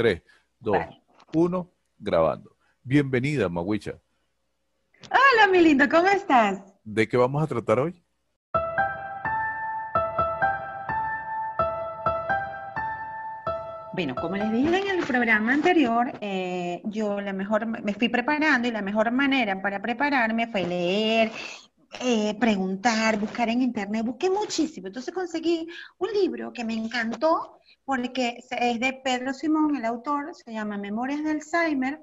3, 2, 1, grabando. Bienvenida, Mawicha. Hola, mi lindo, ¿cómo estás? ¿De qué vamos a tratar hoy? Bueno, como les dije en el programa anterior, eh, yo la mejor, me fui preparando y la mejor manera para prepararme fue leer, eh, preguntar, buscar en internet, busqué muchísimo. Entonces conseguí un libro que me encantó porque es de Pedro Simón, el autor, se llama Memorias de Alzheimer,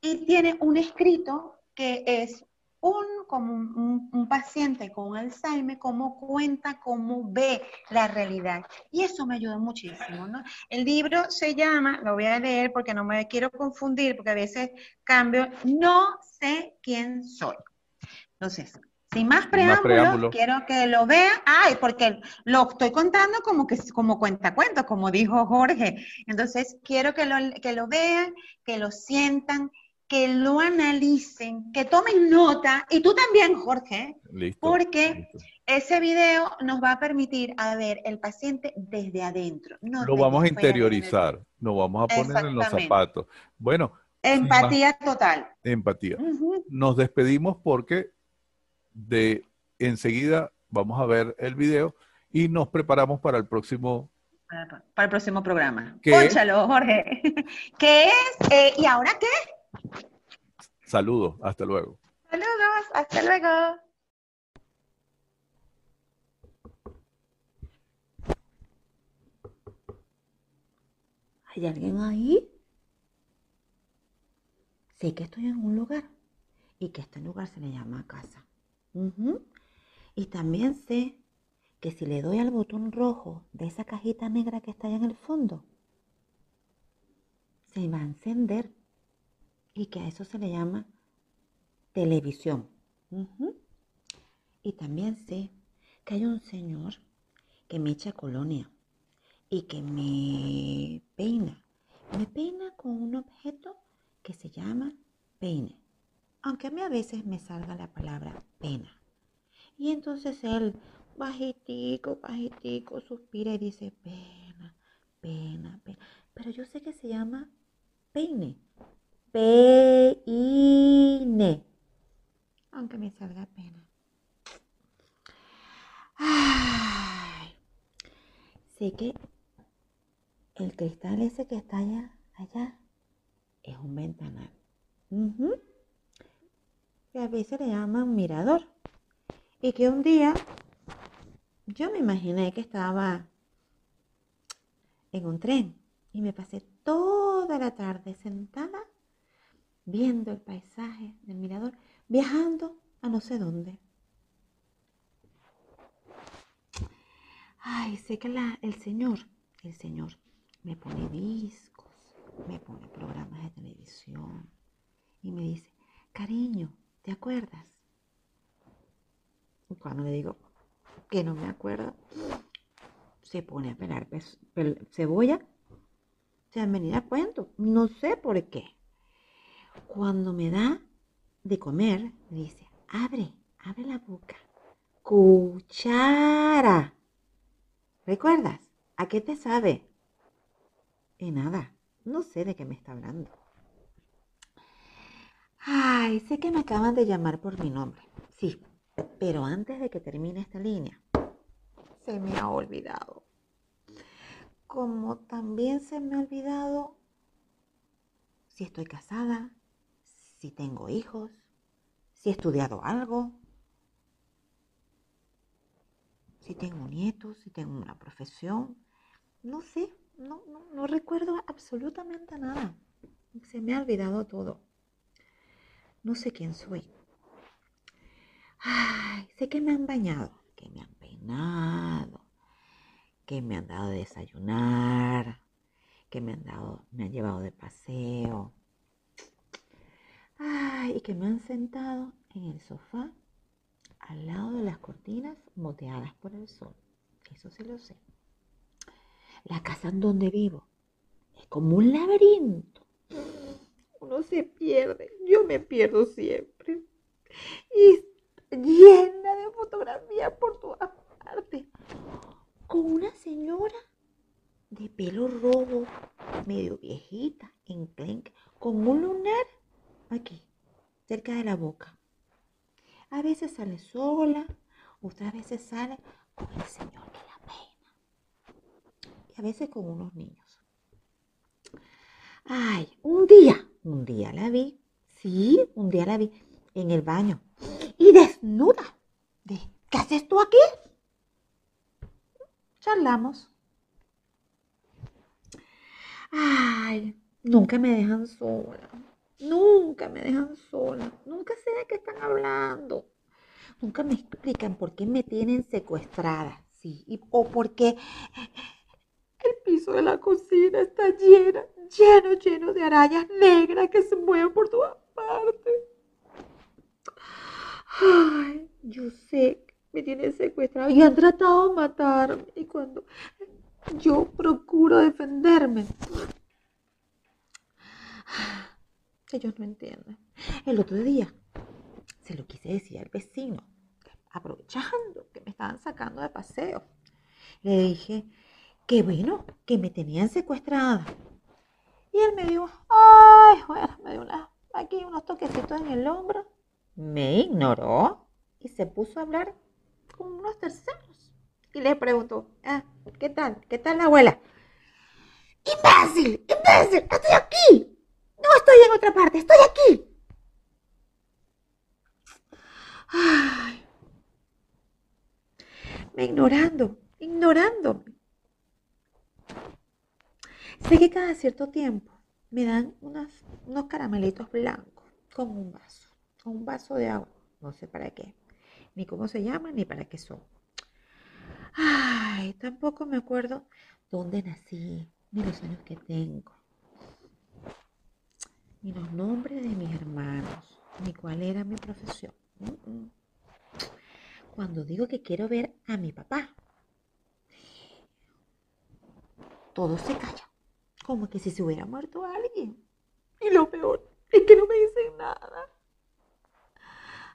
y tiene un escrito que es un, como un, paciente con Alzheimer, cómo cuenta, cómo ve la realidad. Y eso me ayudó muchísimo, ¿no? El libro se llama, lo voy a leer porque no me quiero confundir, porque a veces cambio, no sé quién soy. Entonces, sin más preámbulos, quiero que lo vean. Ay, porque lo estoy contando como que como cuenta cuento, como dijo Jorge. Entonces, quiero que lo, que lo vean, que lo sientan, que lo analicen, que tomen nota, y tú también, Jorge, porque ese video nos va a permitir a ver el paciente desde adentro. lo vamos a interiorizar, nos vamos a poner en los zapatos. Bueno. Empatía total. Empatía. Nos despedimos porque de enseguida vamos a ver el video y nos preparamos para el próximo para el próximo programa. Pónchalo, Jorge. ¿Qué es? Eh, ¿Y ahora qué? Saludos, hasta luego. Saludos, hasta luego. ¿Hay alguien ahí? Sé que estoy en un lugar y que este lugar se le llama casa. Y también sé que si le doy al botón rojo de esa cajita negra que está allá en el fondo, se va a encender y que a eso se le llama televisión. Y también sé que hay un señor que me echa colonia y que me peina. Me peina con un objeto que se llama peine aunque a mí a veces me salga la palabra pena. Y entonces él, bajitico, bajitico, suspira y dice, pena, pena, pena. Pero yo sé que se llama peine. Peine. Aunque me salga pena. Ay. Sé que el cristal ese que está allá, allá, es un ventanal que a veces le llaman mirador. Y que un día yo me imaginé que estaba en un tren y me pasé toda la tarde sentada viendo el paisaje del mirador, viajando a no sé dónde. Ay, sé que el Señor, el Señor me pone discos, me pone programas de televisión y me dice, cariño, ¿Te acuerdas? Cuando le digo que no me acuerdo, se pone a pelar cebolla. Se han venido a cuento. No sé por qué. Cuando me da de comer, me dice, abre, abre la boca. Cuchara. ¿Recuerdas? ¿A qué te sabe? Y nada, no sé de qué me está hablando. Ay, sé que me acaban de llamar por mi nombre. Sí, pero antes de que termine esta línea, se me ha olvidado. Como también se me ha olvidado si estoy casada, si tengo hijos, si he estudiado algo, si tengo nietos, si tengo una profesión. No sé, no, no, recuerdo absolutamente nada. Se me ha olvidado todo. No sé quién soy. Ay, sé que me han bañado, que me han peinado, que me han dado de desayunar, que me han dado, me han llevado de paseo. Ay, y que me han sentado en el sofá al lado de las cortinas moteadas por el sol. Eso se lo sé. La casa en donde vivo es como un laberinto uno se pierde. Yo me pierdo siempre. Y llena de fotografías por todas partes. Con una señora de pelo rojo, medio viejita, enclenque, con un lunar aquí, cerca de la boca. A veces sale sola, otras veces sale con el señor que la peina. Y a veces con unos niños. Ay, un día, un día la vi, sí, un día la vi en el baño y desnuda. ¿Qué haces tú aquí? Charlamos. Ay, nunca me dejan sola. Nunca me dejan sola. Nunca sé de qué están hablando. Nunca me explican por qué me tienen secuestrada. Sí, y, o por qué el piso de la cocina está lleno, lleno, lleno de arañas negras que se mueven por todas partes. Ay, yo sé que me tienen secuestrada y han tratado de matarme. Y cuando yo procuro defenderme, ellos no entienden. El otro día se lo quise decir al vecino, aprovechando que me estaban sacando de paseo. Le dije que bueno, que me tenían secuestrada. Y él me dijo, ay, bueno, me dio aquí unos toquecitos en el hombro. Me ignoró y se puso a hablar con unos terceros. Y le preguntó, ah, ¿qué tal? ¿Qué tal la abuela? ¡Imbécil! ¡Imbécil! ¡Estoy aquí! No estoy en otra parte, estoy aquí. Ay, me ignorando, ignorándome. Sé que cada cierto tiempo me dan unos caramelitos blancos con un vaso, con un vaso de agua. No sé para qué, ni cómo se llaman, ni para qué son. Ay, tampoco me acuerdo dónde nací, ni los años que tengo ni los nombres de mis hermanos, ni cuál era mi profesión. Cuando digo que quiero ver a mi papá, todo se calla, como que si se hubiera muerto alguien. Y lo peor es que no me dicen nada.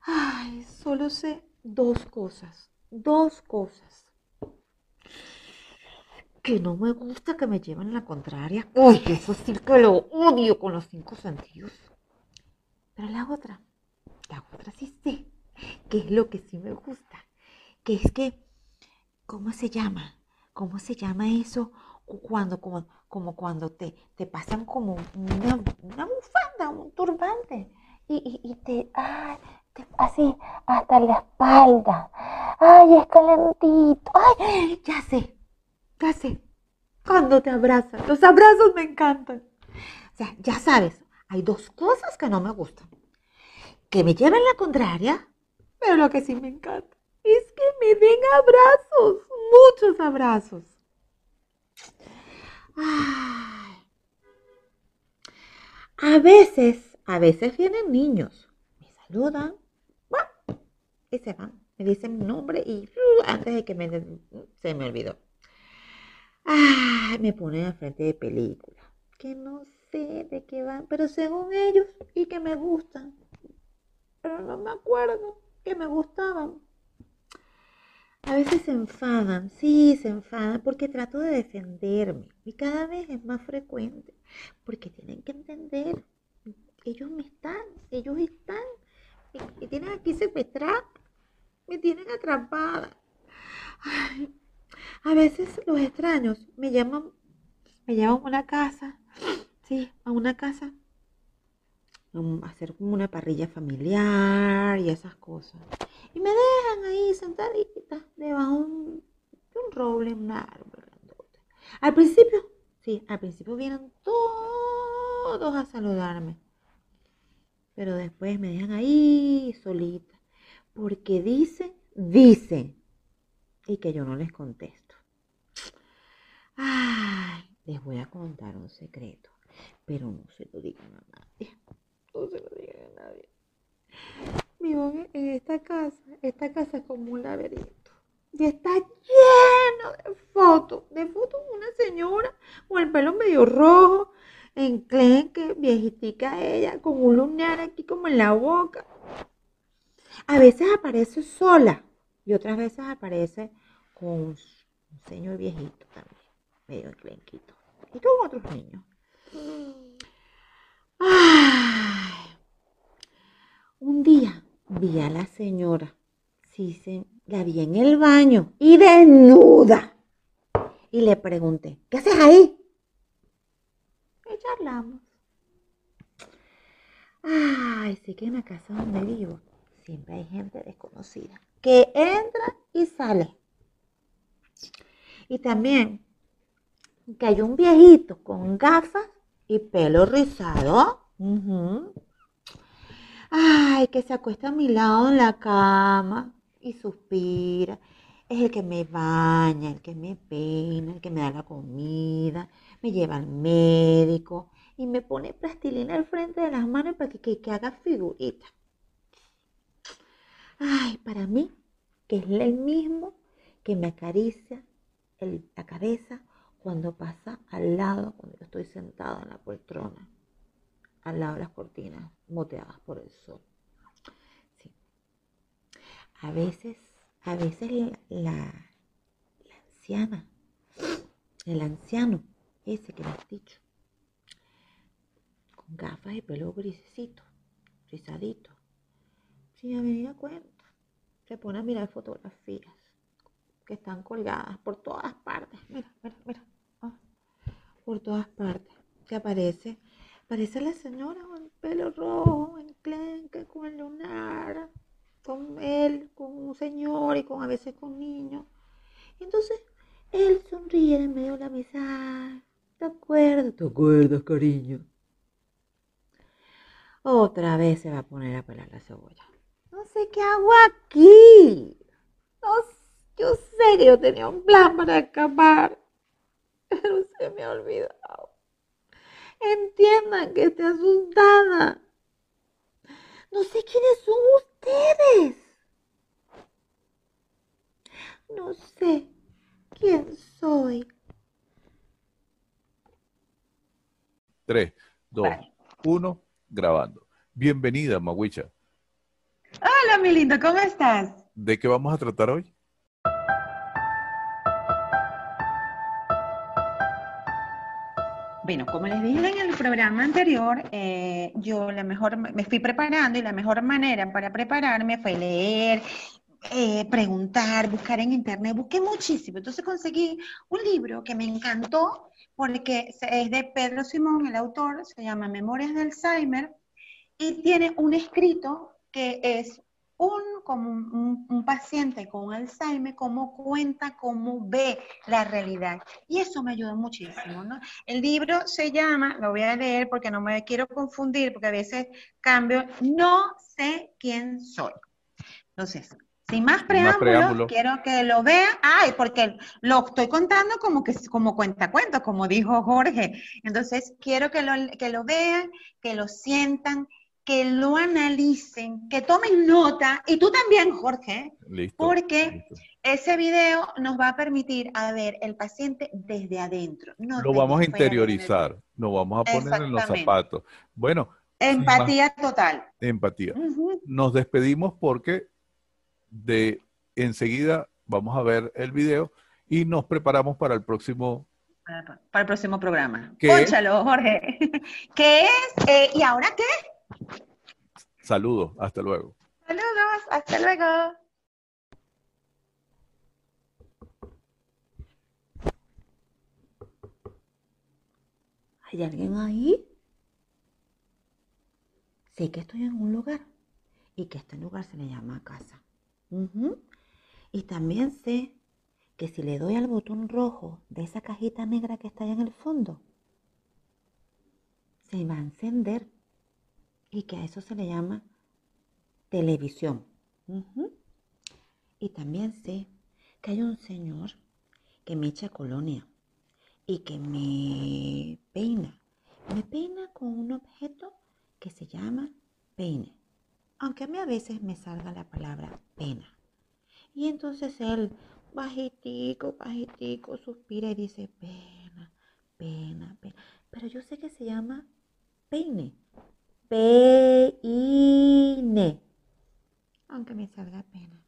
Ay, solo sé dos cosas, dos cosas que no me gusta que me lleven la contraria. Uy, eso sí que lo odio con los cinco sentidos. Pero la otra, la otra sí sé, que es lo que sí me gusta, que es que, ¿cómo se llama? ¿Cómo se llama eso? Cuando, como, como cuando te, te pasan como una, una bufanda, un turbante, y, y, te, ay, te, así, hasta la espalda. Ay, es calentito. Ay, ya sé, ya sé, cuando te abrazan. Los abrazos me encantan. O sea, ya sabes, hay dos cosas que no me gustan. Que me lleven la contraria, pero lo que sí me encanta es que me den abrazos, muchos abrazos. A veces, a veces vienen niños, me saludan, y se van, me dicen mi nombre y uh, antes de que me, se me olvidó. Ah, me ponen al frente de películas que no sé de qué van, pero según ellos y que me gustan. Pero no me acuerdo que me gustaban. A veces se enfadan, sí, se enfadan porque trato de defenderme y cada vez es más frecuente porque tienen que entender, ellos me están, ellos están, me, tienen aquí secuestrada, me tienen atrapada. Ay, a veces los extraños me llaman, me llaman a una casa, sí, a una casa, hacer como una parrilla familiar y esas cosas. Y me dejan ahí sentadita debajo de un, roble, un árbol. Al principio, sí, al principio vienen todos a saludarme. Pero después me dejan ahí solita. Porque dicen, dicen y que yo no les contesto. Ay, les voy a contar un secreto, pero no se lo digan a nadie. No se lo digan a nadie. Vivo en esta casa, esta casa es como un laberinto. Y está lleno de fotos, de fotos de una señora con el pelo medio rojo, enclenque, viejitica ella, con un lunar aquí como en la boca. A veces aparece sola y otras veces aparece con un señor viejito también. medio enclenquito. Y con otros niños. Ay. Un día vi a la señora, sí, se, la vi en el baño y desnuda. Y le pregunté, ¿qué haces ahí? Y charlamos. Ay, sí que en la casa donde vivo siempre hay gente desconocida que entra y sale. Y también que hay un viejito con gafas y pelo rizado. Ay, que se acuesta a mi lado en la cama y suspira. Es el que me baña, el que me peina, el que me da la comida, me lleva al médico y me pone plastilina al frente de las manos para que, que- haga figurita. Ay, para mí, que es el mismo que me acaricia la cabeza cuando pasa al lado, cuando yo estoy sentada en la poltrona, al lado de las cortinas moteadas por el sol. Sí. A veces, a veces la, anciana, el anciano, ese que me has dicho, con gafas y pelo grisecito, rizadito, sin haber cuenta, se pone a mirar fotografías que están colgadas por todas partes. Mira, mira, mira. ah, por todas partes. Que aparece, aparece la señora con el pelo rojo, enclenque, con el lunar, con él, con un señor y con a veces con niños. Y entonces él sonríe en medio de la mesa. ¿Te acuerdas? ¿Te acuerdas, cariño? Otra vez se va a poner a pelar la cebolla. No sé qué hago aquí. No, yo sé que yo tenía un plan para escapar, pero se me ha olvidado. Entiendan que estoy asustada. No sé quiénes son ustedes. No sé quién soy. 3, 2, Vale. 1, grabando. Bienvenida, Mawicha. Hola, mi lindo, ¿cómo estás? ¿De qué vamos a tratar hoy? Bueno, como les dije en el programa anterior, eh, yo la mejor, me fui preparando y la mejor manera para prepararme fue leer, eh, preguntar, buscar en internet, busqué muchísimo. Entonces conseguí un libro que me encantó porque es de Pedro Simón, el autor, se llama Memorias de Alzheimer y tiene un escrito que es un, como un, un- paciente con Alzheimer, cómo cuenta, cómo ve la realidad. Y eso me ayudó muchísimo, ¿no? El libro se llama, lo voy a leer porque no me quiero confundir, porque a veces cambio, no sé quién soy. Entonces, sin más preámbulos, preámbulo. quiero que lo vean. Ay, porque lo estoy contando como que como cuenta cuento, como dijo Jorge. Entonces, quiero que lo, que lo vean, que lo sientan, que lo analicen, que tomen nota, y tú también, Jorge, Listo. Porque listo. ese video nos va a permitir a ver el paciente desde adentro. no Lo vamos a interiorizar, nos vamos a poner en los zapatos. Bueno, Empatía total. empatía. Nos despedimos porque de enseguida vamos a ver el video y nos preparamos para el próximo. Para, el próximo programa. ¿Qué? Pónchalo, Jorge. ¿Qué es? Eh, ¿Y ahora qué? Saludos, hasta luego. Saludos, hasta luego. ¿Hay alguien ahí? Sé que estoy en un lugar y que este lugar se le llama casa. Y también sé que si le doy al botón rojo de esa cajita negra que está allá en el fondo, se va a encender y que a eso se le llama televisión. Y también sé que hay un señor que me echa colonia y que me peina. Me peina con un objeto que se llama peine. Aunque a mí a veces me salga la palabra pena. Y entonces él, bajitico, bajitico, suspira y dice, pena, pena, pena. Pero yo sé que se llama peine. Peine. Aunque me salga pena.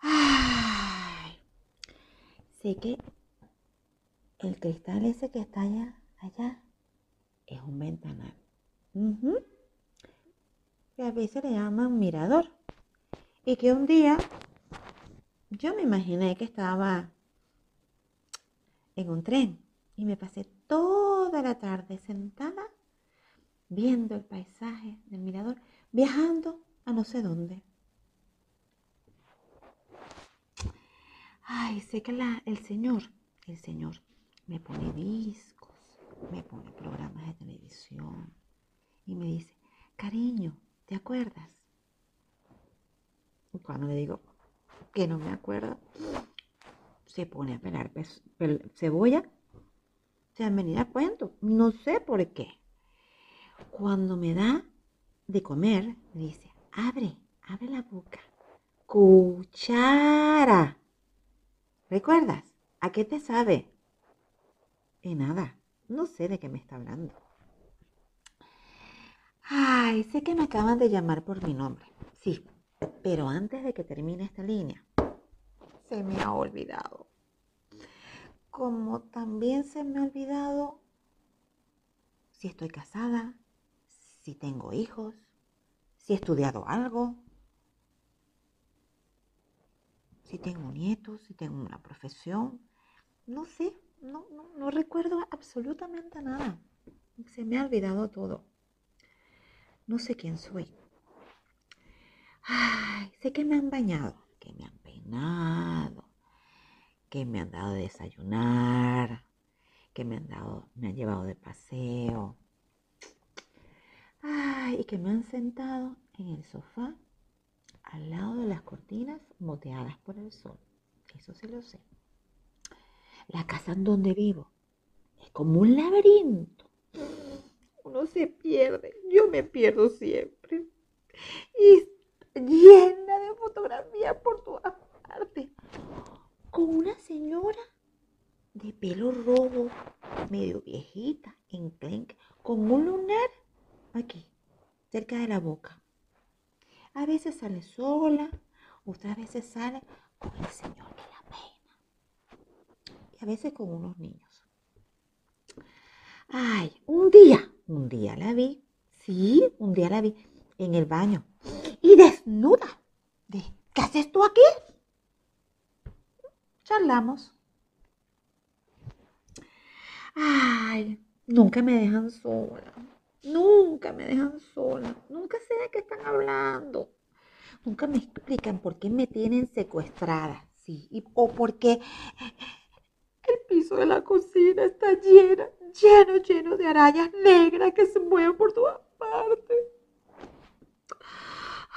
Ay. Sé que el cristal ese que está allá, allá, es un ventanal. Ujú. Que a veces le llaman mirador. Y que un día yo me imaginé que estaba en un tren y me pasé toda la tarde sentada viendo el paisaje del mirador, viajando a no sé dónde. Ay, sé que el Señor, el Señor me pone discos, me pone programas de televisión y me dice, cariño, ¿te acuerdas? Y cuando le digo que no me acuerdo, se pone a pelar cebolla, se han venido a cuento, no sé por qué. Cuando me da de comer, me dice, abre, abre la boca, cuchara. ¿Recuerdas? ¿A qué te sabe? Y nada, no sé de qué me está hablando. Ay, sé que me acaban de llamar por mi nombre. Sí, pero antes de que termine esta línea, se me ha olvidado. Como también se me ha olvidado si estoy casada, si tengo hijos, si he estudiado algo, si tengo nietos, si tengo una profesión. No sé, no, no, recuerdo absolutamente nada. Se me ha olvidado todo. No sé quién soy. Ay, sé que me han bañado, que me han peinado, que me han dado de desayunar, que me han dado, me han llevado de paseo. Ay, y que me han sentado en el sofá al lado de las cortinas moteadas por el sol. Eso sí lo sé. La casa en donde vivo es como un laberinto. Uno se pierde. Yo me pierdo siempre. Y llena de fotografías por todas partes. Con una señora de pelo rojo, medio viejita, enclenque, con un lunar aquí, cerca de la boca. A veces sale sola, otras veces sale con el señor que la peina. Y a veces con unos niños. Ay, un día, un día la vi, sí, un día la vi en el baño y desnuda. De, ¿Qué haces tú aquí? Charlamos. Ay, nunca me dejan sola. Nunca me dejan sola. Nunca sé de qué están hablando. Nunca me explican por qué me tienen secuestrada. Sí, y, o por qué el piso de la cocina está lleno, lleno, lleno de arañas negras que se mueven por todas partes.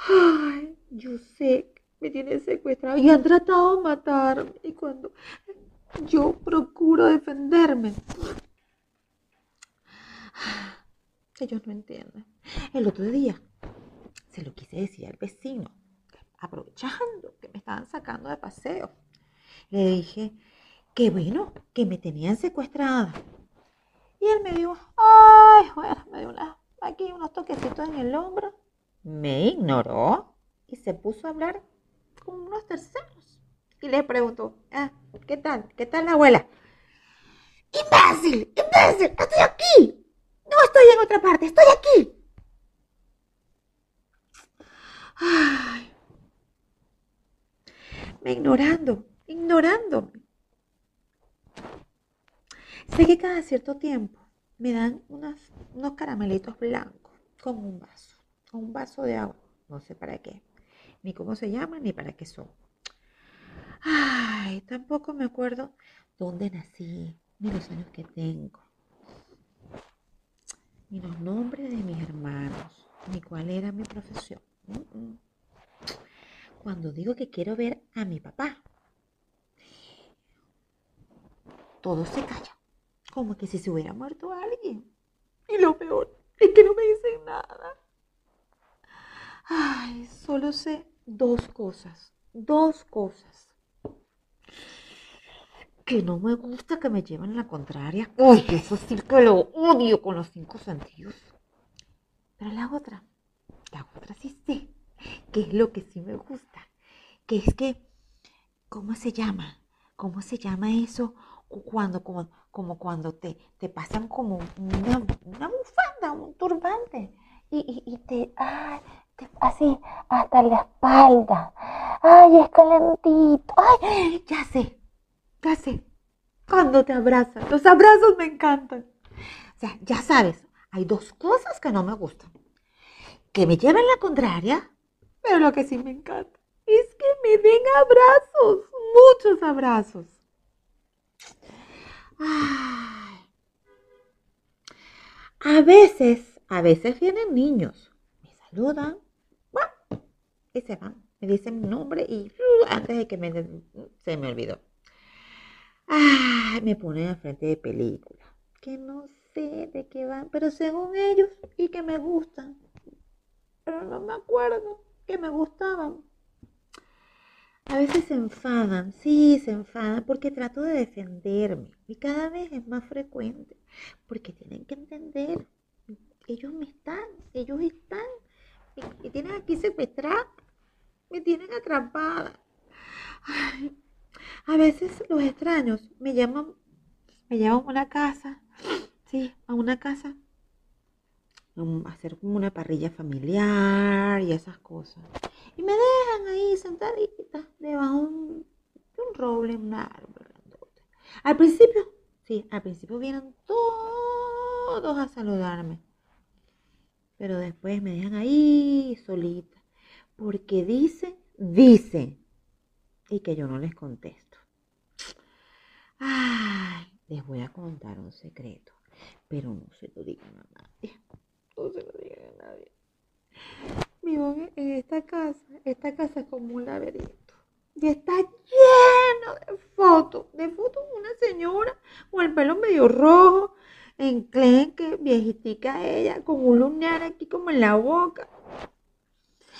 Ay, yo sé que me tienen secuestrada y han tratado de matarme. Y cuando yo procuro defenderme, ellos no entienden. El otro día se lo quise decir al vecino, aprovechando que me estaban sacando de paseo. Le dije que bueno, que me tenían secuestrada. Y él me dijo, ay, bueno, me dio aquí unos toquecitos en el hombro. Me ignoró y se puso a hablar con unos terceros. Y le preguntó, ah, ¿qué tal? ¿Qué tal la abuela? ¡Imbécil! ¡Imbécil! ¡Estoy aquí! No estoy en otra parte, estoy aquí. Ay. Me ignorando, ignorándome. Sé que cada cierto tiempo me dan unos caramelitos blancos con un vaso, con un vaso de agua. No sé para qué, ni cómo se llaman, ni para qué son. Ay, tampoco me acuerdo dónde nací, ni los años que tengo, ni los nombres de mis hermanos, ni cuál era mi profesión. Cuando digo que quiero ver a mi papá, todo se calla, como que si se hubiera muerto alguien. Y lo peor es que no me dicen nada. Ay, solo sé dos cosas, dos cosas. Que no me gusta que me lleven la contraria. Uy, eso sí que lo odio con los cinco sentidos. Pero la otra, la otra sí sé, que es lo que sí me gusta. Que es que, ¿cómo se llama? ¿Cómo se llama eso cu- cuando, como, como cuando te, te pasan como una, una bufanda, un turbante, y, y, y te, ay, te- así, hasta la espalda. Ay, es calentito. Ay, ya sé, sé. Cuando te abrazan, los abrazos me encantan. O sea, ya sabes, hay dos cosas que no me gustan. Que me lleven la contraria, pero lo que sí me encanta es que me den abrazos, muchos abrazos. Ay. A veces, a veces vienen niños, me saludan, y se van. Me dicen mi nombre y uh, antes de que me, se me olvidó. Ay, me ponen al frente de películas que no sé de qué van, pero según ellos y que me gustan. Pero no me acuerdo que me gustaban. A veces se enfadan, sí, se enfadan porque trato de defenderme y cada vez es más frecuente porque tienen que entender, ellos me están, ellos están, me tienen aquí secuestrada, me tienen atrapada. Ay, a veces los extraños me llaman, me llevan a una casa, sí, a una casa, a hacer como una parrilla familiar y esas cosas. Y me dejan ahí sentadita debajo de un, un roble, un árbol. Al principio, sí, al principio vienen todos a saludarme. Pero después me dejan ahí solita. Porque dicen, dicen. Y que yo no les contesto. Ay, les voy a contar un secreto. Pero no se lo digan a nadie. No se lo digan a nadie. Vivo en esta casa. Esta casa es como un laberinto. Y está lleno de fotos. De fotos de una señora con el pelo medio rojo, enclenque, viejitica ella, con un lunar aquí como en la boca.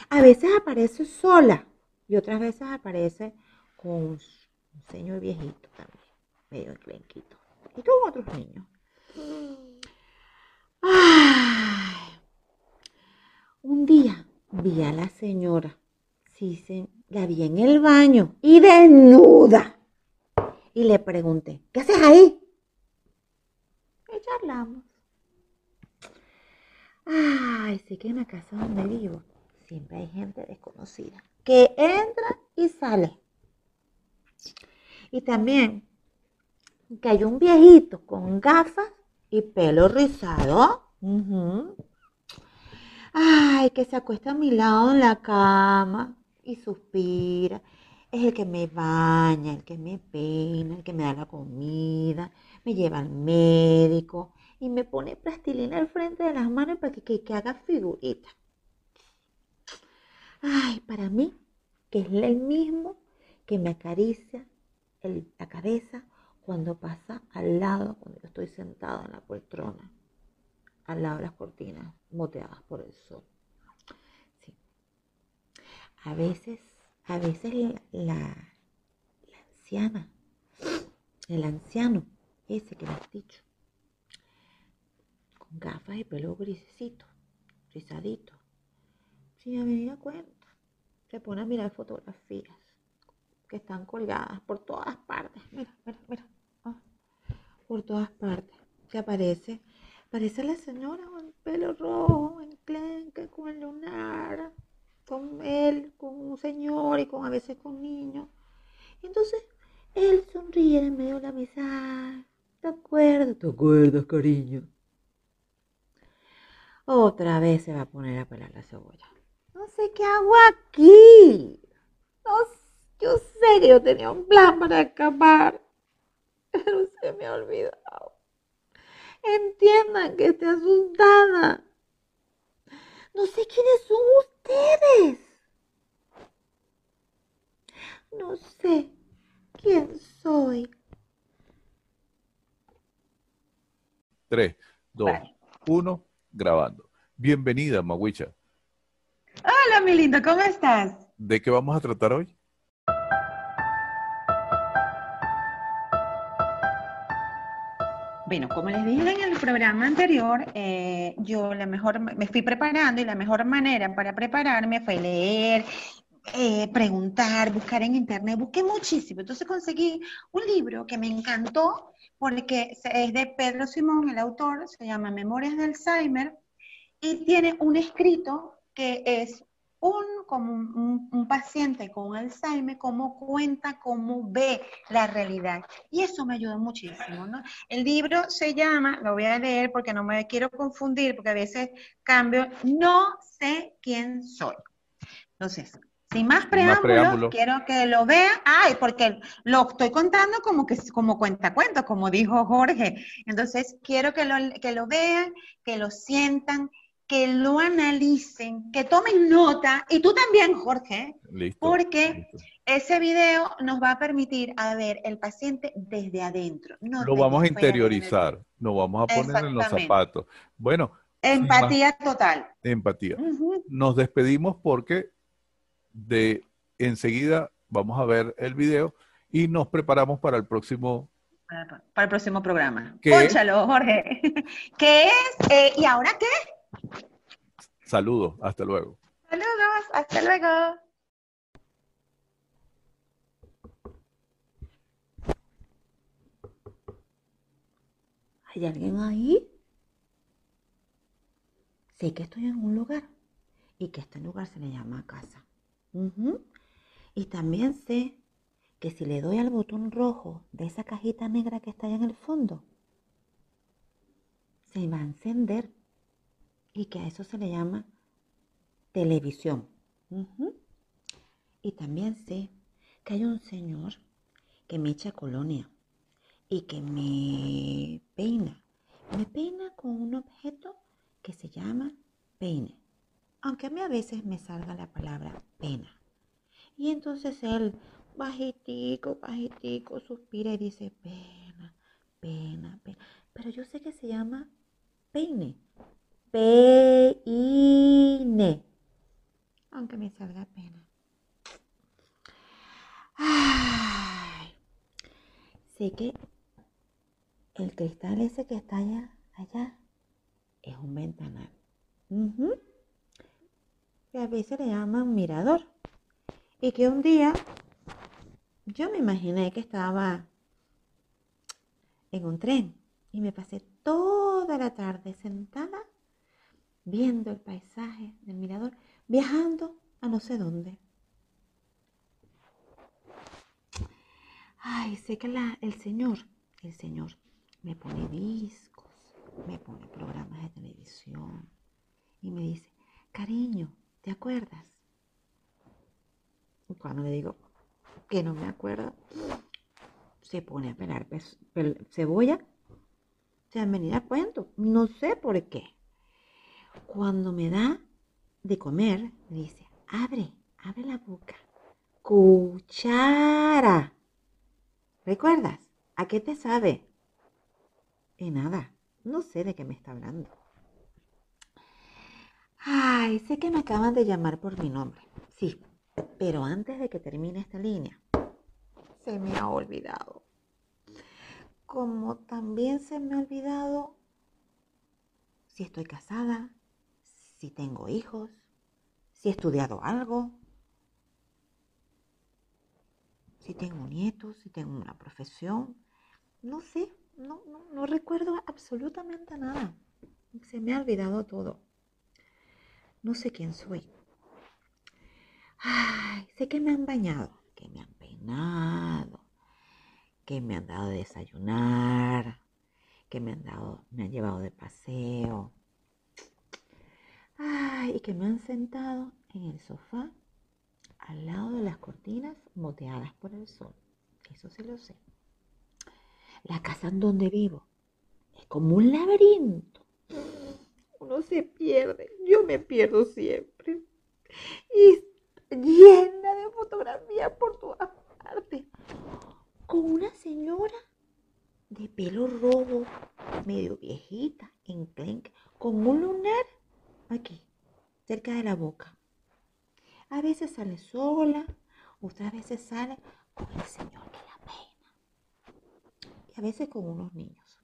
A veces aparece sola y otras veces aparece con un señor viejito también, medio enclenquito. Y con otros niños. Ay. Un día vi a la señora, sí, se, la vi en el baño y desnuda. Y le pregunté, ¿qué haces ahí? Y charlamos. Ay, sí que en la casa donde vivo siempre hay gente desconocida que entra y sale. Y también que hay un viejito con gafas y pelo rizado. Ay, que se acuesta a mi lado en la cama y suspira. Es el que me baña, el que me peina, el que me da la comida, me lleva al médico y me pone plastilina al frente de las manos para que, que, haga figuritas. Ay, para mí, que es el mismo que me acaricia la cabeza cuando pasa al lado, cuando yo estoy sentada en la poltrona, al lado de las cortinas moteadas por el sol. A veces, a veces la, anciana, el anciano, ese que me has dicho, con gafas y pelo grisecito, rizadito, sin a cuenta, se pone a mirar fotografías que están colgadas por todas partes. Mira, mira, mira. ah, por todas partes. Que aparece, aparece la señora con el pelo rojo, enclenque, con el lunar, con él, con un señor y con a veces con niños. Entonces él sonríe en medio de la mesa. ¿Te acuerdas? ¿Te acuerdas, cariño? Otra vez se va a poner a pelar la cebolla. No sé qué hago aquí. Que yo tenía un plan para escapar, pero se me ha olvidado. Entiendan que estoy asustada. No sé quiénes son ustedes. No sé quién soy. 3, 2, Vale. 1, grabando. Bienvenida, Mawicha. Hola, mi lindo, ¿cómo estás? ¿De qué vamos a tratar hoy? Bueno, como les dije en el programa anterior, eh, yo la mejor, me fui preparando y la mejor manera para prepararme fue leer, eh, preguntar, buscar en internet, busqué muchísimo. Entonces conseguí un libro que me encantó porque es de Pedro Simón, el autor, se llama Memorias de Alzheimer, y tiene un escrito que es un, como un, paciente con Alzheimer, cómo cuenta, cómo ve la realidad. Y eso me ayudó muchísimo, ¿no? El libro se llama, lo voy a leer porque no me quiero confundir, porque a veces cambio, No sé quién soy. Entonces, sin más preámbulos, quiero que lo vean. Ay, porque lo estoy contando como que como cuenta cuento, como dijo Jorge. Entonces, quiero que lo, que lo vean, que lo sientan, que lo analicen, que tomen nota, y tú también, Jorge, porque ese video nos va a permitir a ver el paciente desde adentro. lo vamos a interiorizar, nos vamos a poner en los zapatos. Bueno. Empatía total. Empatía. Nos despedimos porque de enseguida vamos a ver el video y nos preparamos para el próximo para, el próximo programa. Pónchalo, Jorge. ¿Qué es? Eh, ¿Y ahora qué? Saludos, hasta luego. Saludos, hasta luego. ¿Hay alguien ahí? Sé que estoy en un lugar y que este lugar se le llama casa. Y también sé que si le doy al botón rojo de esa cajita negra que está allá en el fondo, se va a encender y que a eso se le llama televisión. Y también sé que hay un señor que me echa colonia y que me peina. Me peina con un objeto que se llama peine. Aunque a mí a veces me salga la palabra pena. Y entonces él, bajitico, bajitico, suspira y dice, pena, pena, pena. Pero yo sé que se llama peine. Peine. Aunque me salga pena. Ay. Sé que el cristal ese que está allá, allá, es un ventanal. Y a veces le llaman mirador. Y que un día yo me imaginé que estaba en un tren y me pasé toda la tarde sentada viendo el paisaje del mirador, viajando a no sé dónde. Ay, sé que el Señor, el Señor me pone discos, me pone programas de televisión y me dice, cariño, ¿te acuerdas? Y cuando le digo que no me acuerdo, se pone a pelar cebolla. Se han venido a cuento, no sé por qué. Cuando me da de comer, me dice, abre, abre la boca. Cuchara. ¿Recuerdas? ¿A qué te sabe? Y nada, no sé de qué me está hablando. Ay, sé que me acaban de llamar por mi nombre. Sí, pero antes de que termine esta línea, se me ha olvidado. Como también se me ha olvidado si estoy casada, si tengo hijos, si he estudiado algo, si tengo nietos, si tengo una profesión. No sé, no, no, recuerdo absolutamente nada. Se me ha olvidado todo. No sé quién soy. Ay, sé que me han bañado, que me han peinado, que me han dado de desayunar, que me han dado, me han llevado de paseo, Ay, y que me han sentado en el sofá al lado de las cortinas moteadas por el sol. Eso sí lo sé. La casa en donde vivo es como un laberinto. Uno se pierde. Yo me pierdo siempre. Y llena de fotografías por todas partes. Con una señora de pelo rojo, medio viejita, enclenque, con un lunar aquí, cerca de la boca. A veces sale sola, otras veces sale con el Señor que la peina. Y a veces con unos niños.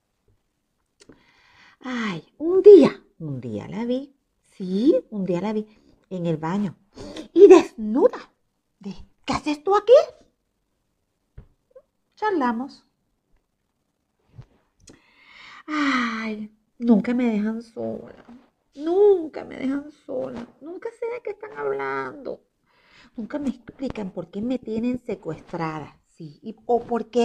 Ay, un día, un día la vi, sí, un día la vi en el baño. Y desnuda, ¿qué haces tú aquí? Charlamos. Ay, nunca me dejan sola. Nunca me dejan sola. Nunca sé de qué están hablando. Nunca me explican por qué me tienen secuestrada. Sí, o por qué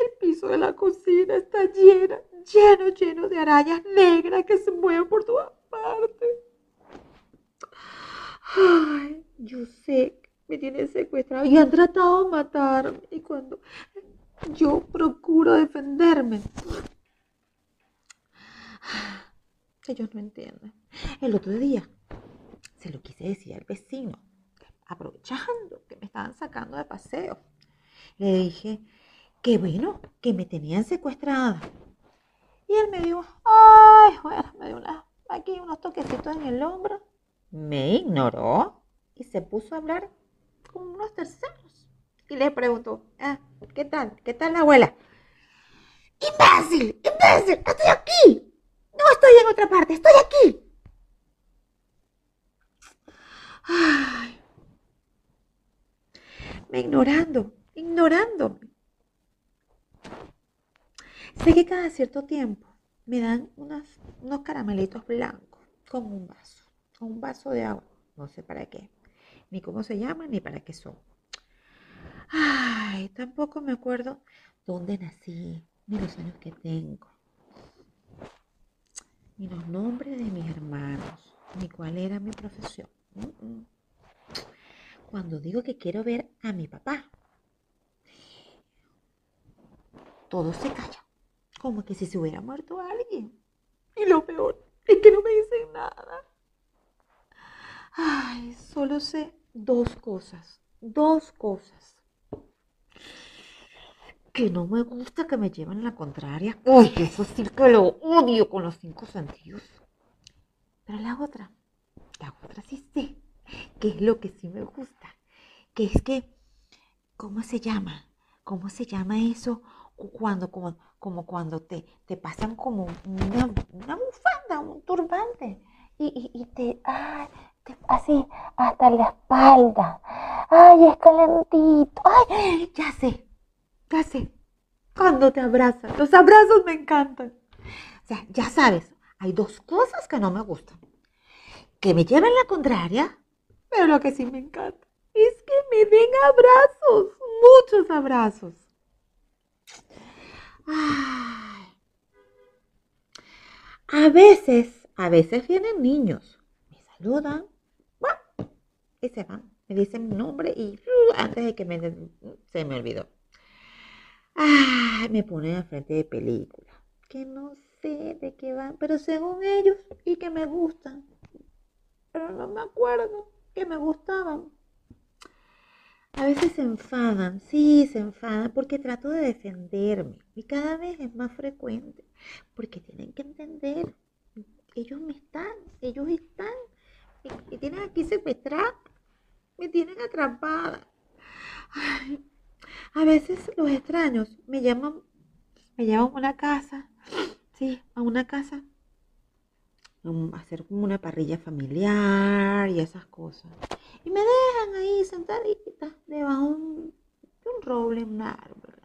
el piso de la cocina está lleno, lleno, lleno de arañas negras que se mueven por todas partes. Ay, yo sé que me tienen secuestrado y han tratado de matarme. Y cuando yo procuro defenderme, ellos no entienden. El otro día se lo quise decir al vecino, aprovechando que me estaban sacando de paseo. Le dije que bueno, que me tenían secuestrada. Y él me dijo, ay, bueno, me dio una- aquí unos toquecitos en el hombro. Me ignoró y se puso a hablar con unos terceros. Y le preguntó, ah, ¿qué tal? ¿Qué tal la abuela? ¡Imbécil! ¡Imbécil! ¡Estoy aquí! Estoy en otra parte, estoy aquí. Ay. Me ignorando, ignorándome. Sé que cada cierto tiempo me dan unos caramelitos blancos con un vaso, con un vaso de agua. No sé para qué, ni cómo se llaman, ni para qué son. Ay, tampoco me acuerdo dónde nací, ni los años que tengo, ni los nombres de mis hermanos, ni cuál era mi profesión. Cuando digo que quiero ver a mi papá, todo se calla, como que si se hubiera muerto alguien. Y lo peor es que no me dicen nada. Ay, solo sé dos cosas, dos cosas. Que no me gusta que me lleven la contraria. Uy, eso sí que lo odio con los cinco sentidos. Pero la otra, la otra sí sé, que es lo que sí me gusta. Que es que, ¿cómo se llama? ¿Cómo se llama eso? Cu- Cuando, como, como cuando te, te pasan como una, una bufanda, un turbante. Y, y, y te, ay, te- así, hasta la espalda. Ay, es calentito. Ay, ya sé, ya sé. Cuando te abrazan. Los abrazos me encantan. O sea, ya sabes, hay dos cosas que no me gustan. Que me lleven la contraria, pero lo que sí me encanta es que me den abrazos, muchos abrazos. Ay. A veces, a veces vienen niños, me saludan, y se van. Me dicen mi nombre y ¡uh! antes de que se me olvidó. Ay, me ponen al frente de película, que no sé de qué van, pero según ellos y que me gustan. Pero no me acuerdo que me gustaban. A veces se enfadan, sí, se enfadan porque trato de defenderme y cada vez es más frecuente porque tienen que entender, ellos me están, ellos están, me tienen aquí secuestrada, me tienen atrapada. Ay, a veces los extraños me llaman, me llevan a una casa, sí, a una casa, um, a hacer como una parrilla familiar y esas cosas. Y me dejan ahí sentadita debajo de un, roble, un árbol.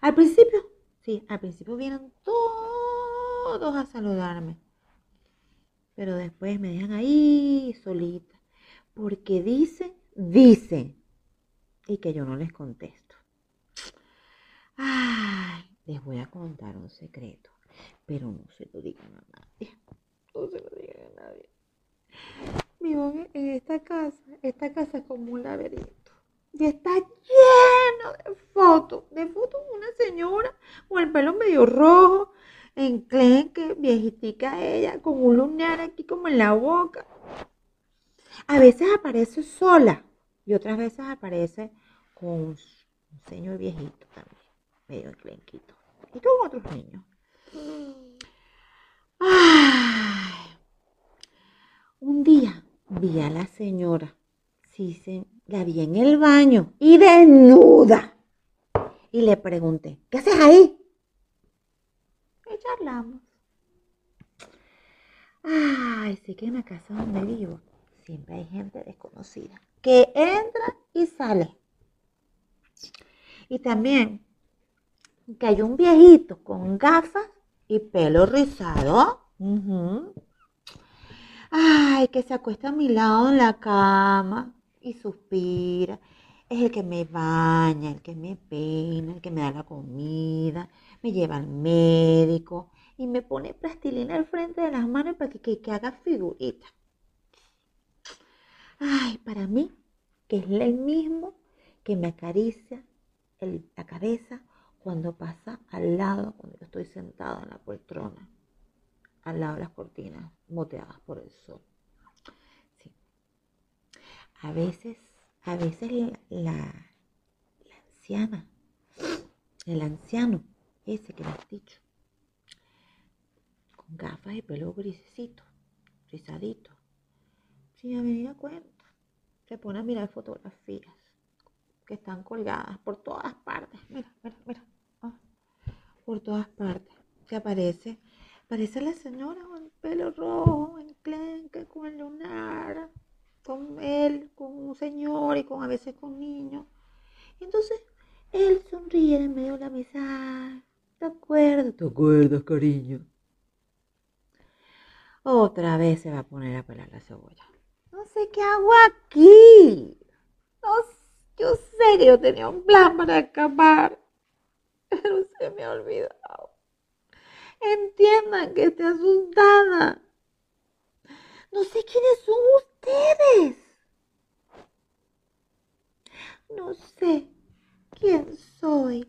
Al principio, sí, al principio vienen todos a saludarme. Pero después me dejan ahí solita. Porque dicen, dicen. Y que yo no les contesto. Ay, les voy a contar un secreto. Pero no se lo digan a nadie. No se lo digan a nadie. Vivo en esta casa. Esta casa es como un laberinto. Y está lleno de fotos. De fotos de una señora con el pelo medio rojo, enclenque, viejitica ella, con un lunar aquí como en la boca. A veces aparece sola y otras veces aparece con un señor viejito también, medio enclenquito. Y con otros niños. Ay. Un día vi a la señora, sí, la vi en el baño y desnuda. Y le pregunté, ¿qué haces ahí? Y charlamos. Ay, sí que en la casa donde vivo, siempre hay gente desconocida que entra y sale. Y también que hay un viejito con gafas y pelo rizado. Ay, que se acuesta a mi lado en la cama y suspira. Es el que me baña, el que me peina, el que me da la comida, me lleva al médico y me pone plastilina al frente de las manos para que, que, haga figuritas. Ay, para mí, que es el mismo que me acaricia la cabeza cuando pasa al lado, cuando yo estoy sentada en la poltrona, al lado de las cortinas moteadas por el sol. Sí. A veces, a veces la, anciana, el anciano, ese que me has dicho, con gafas y pelo grisecito, rizadito, sin venir cuenta, se pone a mirar fotografías que están colgadas por todas partes. Mira, mira, mira por todas partes. Se aparece, aparece la señora con el pelo rojo, enclenque, con el lunar, con él, con un señor y con a veces con niños. Entonces, él sonríe en medio de la mesa. ¿Te acuerdas? ¿Te acuerdas, cariño? Otra vez se va a poner a pelar la cebolla. No sé qué hago aquí. No, yo sé que yo tenía un plan para escapar pero se me ha olvidado. Entiendan que estoy asustada. No sé quiénes son ustedes. No sé quién soy.